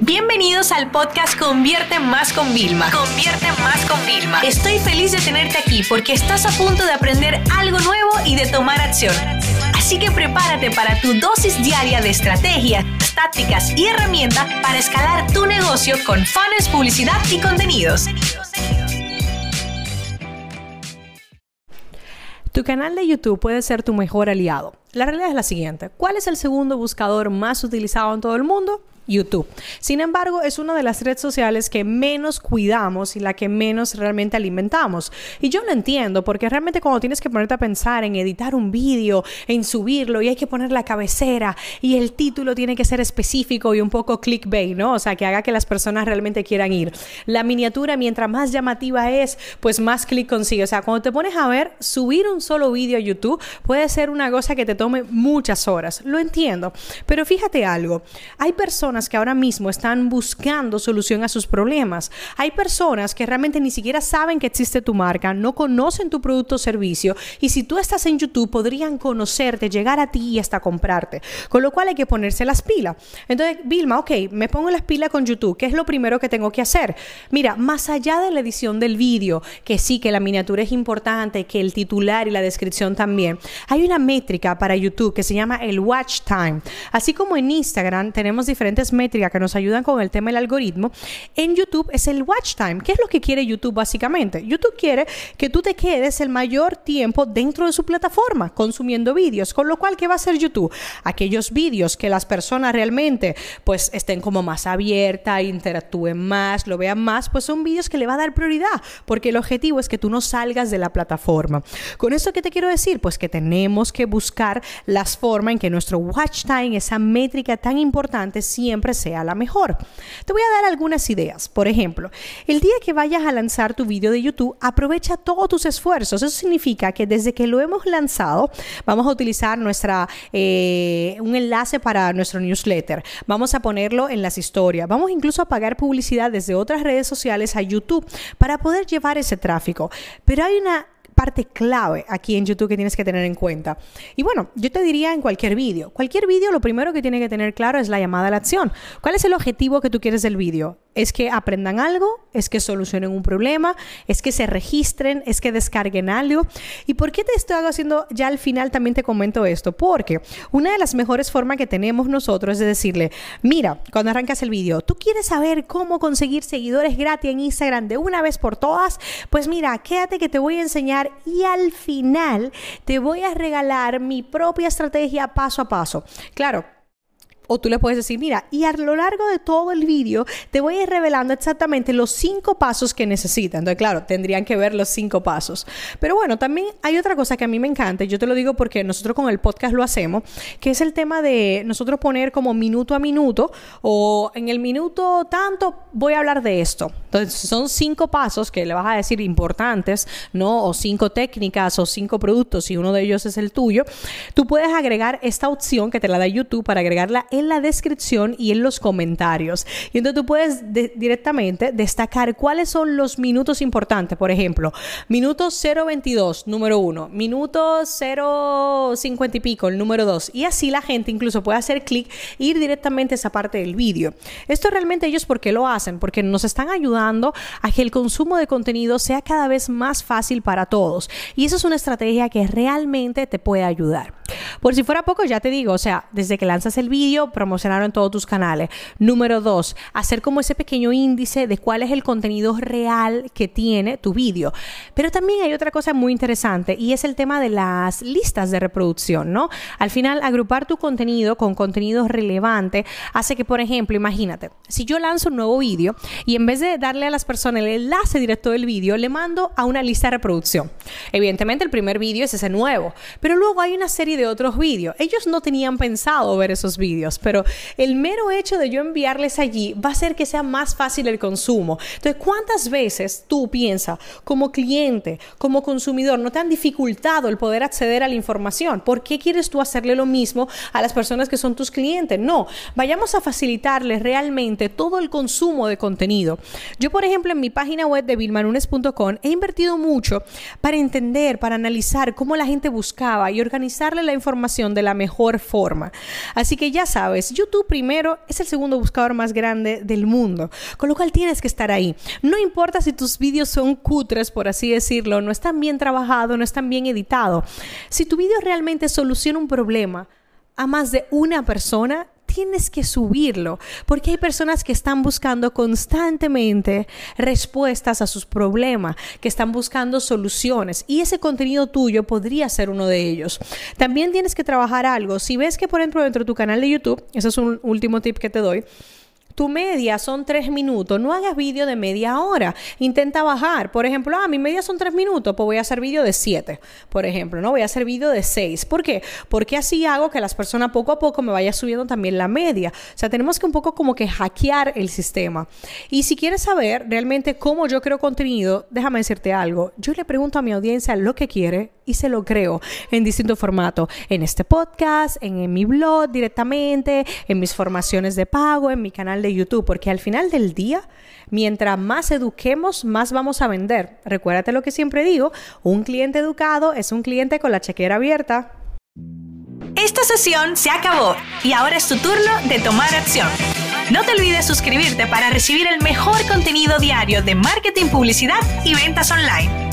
Bienvenidos al podcast Convierte Más con Vilma. Convierte Más con Vilma. Estoy feliz de tenerte aquí porque estás a punto de aprender algo nuevo y de tomar acción. Así que prepárate para tu dosis diaria de estrategias, tácticas y herramientas para escalar tu negocio con fans, publicidad y contenidos. Tu canal de YouTube puede ser tu mejor aliado. La realidad es la siguiente. ¿Cuál es el segundo buscador más utilizado en todo el mundo? YouTube. Sin embargo, es una de las redes sociales que menos cuidamos y la que menos realmente alimentamos. Y yo lo entiendo, porque realmente cuando tienes que ponerte a pensar en editar un vídeo, en subirlo y hay que poner la cabecera y el título tiene que ser específico y un poco clickbait, ¿no? O sea, que haga que las personas realmente quieran ir. La miniatura, mientras más llamativa es, pues más clic consigue. O sea, cuando te pones a ver, subir un solo vídeo a YouTube puede ser una cosa que te tome muchas horas. Lo entiendo. Pero fíjate algo, hay personas que ahora mismo están buscando solución a sus problemas. Hay personas que realmente ni siquiera saben que existe tu marca, no conocen tu producto o servicio y si tú estás en YouTube podrían conocerte, llegar a ti y hasta comprarte. Con lo cual hay que ponerse las pilas. Entonces, Vilma, ok, me pongo las pilas con YouTube. ¿Qué es lo primero que tengo que hacer? Mira, más allá de la edición del vídeo, que sí, que la miniatura es importante, que el titular y la descripción también, hay una métrica para YouTube que se llama el watch time. Así como en Instagram tenemos diferentes métricas que nos ayudan con el tema del algoritmo, en YouTube es el watch time. ¿Qué es lo que quiere YouTube básicamente? YouTube quiere que tú te quedes el mayor tiempo dentro de su plataforma consumiendo vídeos, con lo cual, ¿qué va a hacer YouTube? Aquellos vídeos que las personas realmente pues estén como más abiertas, interactúen más, lo vean más, pues son vídeos que le va a dar prioridad, porque el objetivo es que tú no salgas de la plataforma. ¿Con eso qué te quiero decir? Pues que tenemos que buscar las formas en que nuestro watch time, esa métrica tan importante, siempre sea la mejor. Te voy a dar algunas ideas. Por ejemplo, el día que vayas a lanzar tu vídeo de YouTube, aprovecha todos tus esfuerzos. Eso significa que desde que lo hemos lanzado, vamos a utilizar nuestra, eh, un enlace para nuestro newsletter. Vamos a ponerlo en las historias. Vamos incluso a pagar publicidad desde otras redes sociales a YouTube para poder llevar ese tráfico. Pero hay una parte clave aquí en YouTube que tienes que tener en cuenta. Y bueno, yo te diría en cualquier vídeo. Cualquier vídeo lo primero que tiene que tener claro es la llamada a la acción. ¿Cuál es el objetivo que tú quieres del vídeo? ¿Es que aprendan algo? ¿Es que solucionen un problema? ¿Es que se registren? ¿Es que descarguen algo? ¿Y por qué te estoy haciendo ya al final también te comento esto? Porque una de las mejores formas que tenemos nosotros es de decirle, mira, cuando arrancas el vídeo, ¿tú quieres saber cómo conseguir seguidores gratis en Instagram de una vez por todas? Pues mira, quédate que te voy a enseñar y al final te voy a regalar mi propia estrategia paso a paso. Claro, o tú le puedes decir, mira, y a lo largo de todo el vídeo te voy a ir revelando exactamente los cinco pasos que necesitan. Entonces, claro, tendrían que ver los cinco pasos. Pero bueno, también hay otra cosa que a mí me encanta, y yo te lo digo porque nosotros con el podcast lo hacemos, que es el tema de nosotros poner como minuto a minuto o en el minuto tanto voy a hablar de esto. Entonces, son cinco pasos que le vas a decir importantes, ¿no? O cinco técnicas o cinco productos, y uno de ellos es el tuyo. Tú puedes agregar esta opción que te la da YouTube para agregarla en la descripción y en los comentarios. Y entonces tú puedes directamente destacar cuáles son los minutos importantes. Por ejemplo, minuto 022, número 1, minuto 050 y pico, el número 2. Y así la gente incluso puede hacer clic e ir directamente a esa parte del vídeo. Esto realmente ellos porque lo hacen, porque nos están ayudando a que el consumo de contenido sea cada vez más fácil para todos. Y eso es una estrategia que realmente te puede ayudar. Por si fuera poco, ya te digo, o sea, desde que lanzas el vídeo, promocionarlo en todos tus canales. Número dos, hacer como ese pequeño índice de cuál es el contenido real que tiene tu vídeo. Pero también hay otra cosa muy interesante y es el tema de las listas de reproducción, ¿no? Al final, agrupar tu contenido con contenido relevante hace que, por ejemplo, imagínate, si yo lanzo un nuevo vídeo y en vez de darle a las personas el enlace directo del vídeo, le mando a una lista de reproducción. Evidentemente, el primer vídeo es ese nuevo, pero luego hay una serie de otros vídeos. Ellos no tenían pensado ver esos vídeos, pero el mero hecho de yo enviarles allí va a hacer que sea más fácil el consumo. Entonces, ¿cuántas veces tú piensas como cliente, como consumidor, no te han dificultado el poder acceder a la información? ¿Por qué quieres tú hacerle lo mismo a las personas que son tus clientes? No, vayamos a facilitarles realmente todo el consumo de contenido. Yo, por ejemplo, en mi página web de vilmanunes.com he invertido mucho para entender, para analizar cómo la gente buscaba y organizarle la información de la mejor forma. Así que ya sabes, YouTube primero es el segundo buscador más grande del mundo, con lo cual tienes que estar ahí. No importa si tus vídeos son cutres, por así decirlo, no están bien trabajados, no están bien editados. Si tu vídeo realmente soluciona un problema a más de una persona, tienes que subirlo, porque hay personas que están buscando constantemente respuestas a sus problemas, que están buscando soluciones y ese contenido tuyo podría ser uno de ellos. También tienes que trabajar algo. Si ves que, por ejemplo, dentro de tu canal de YouTube, ese es un último tip que te doy, tu media son tres minutos, no hagas vídeo de media hora. Intenta bajar. Por ejemplo, ah, mi media son tres minutos, pues voy a hacer vídeo de siete, por ejemplo, ¿no? Voy a hacer vídeo de seis. ¿Por qué? Porque así hago que las personas poco a poco me vaya subiendo también la media. O sea, tenemos que un poco como que hackear el sistema. Y si quieres saber realmente cómo yo creo contenido, déjame decirte algo. Yo le pregunto a mi audiencia lo que quiere y se lo creo en distintos formatos. En este podcast, en, en mi blog directamente, en mis formaciones de pago, en mi canal YouTube, porque al final del día, mientras más eduquemos, más vamos a vender. Recuérdate lo que siempre digo, un cliente educado es un cliente con la chequera abierta. Esta sesión se acabó y ahora es tu turno de tomar acción. No te olvides suscribirte para recibir el mejor contenido diario de marketing, publicidad y ventas online.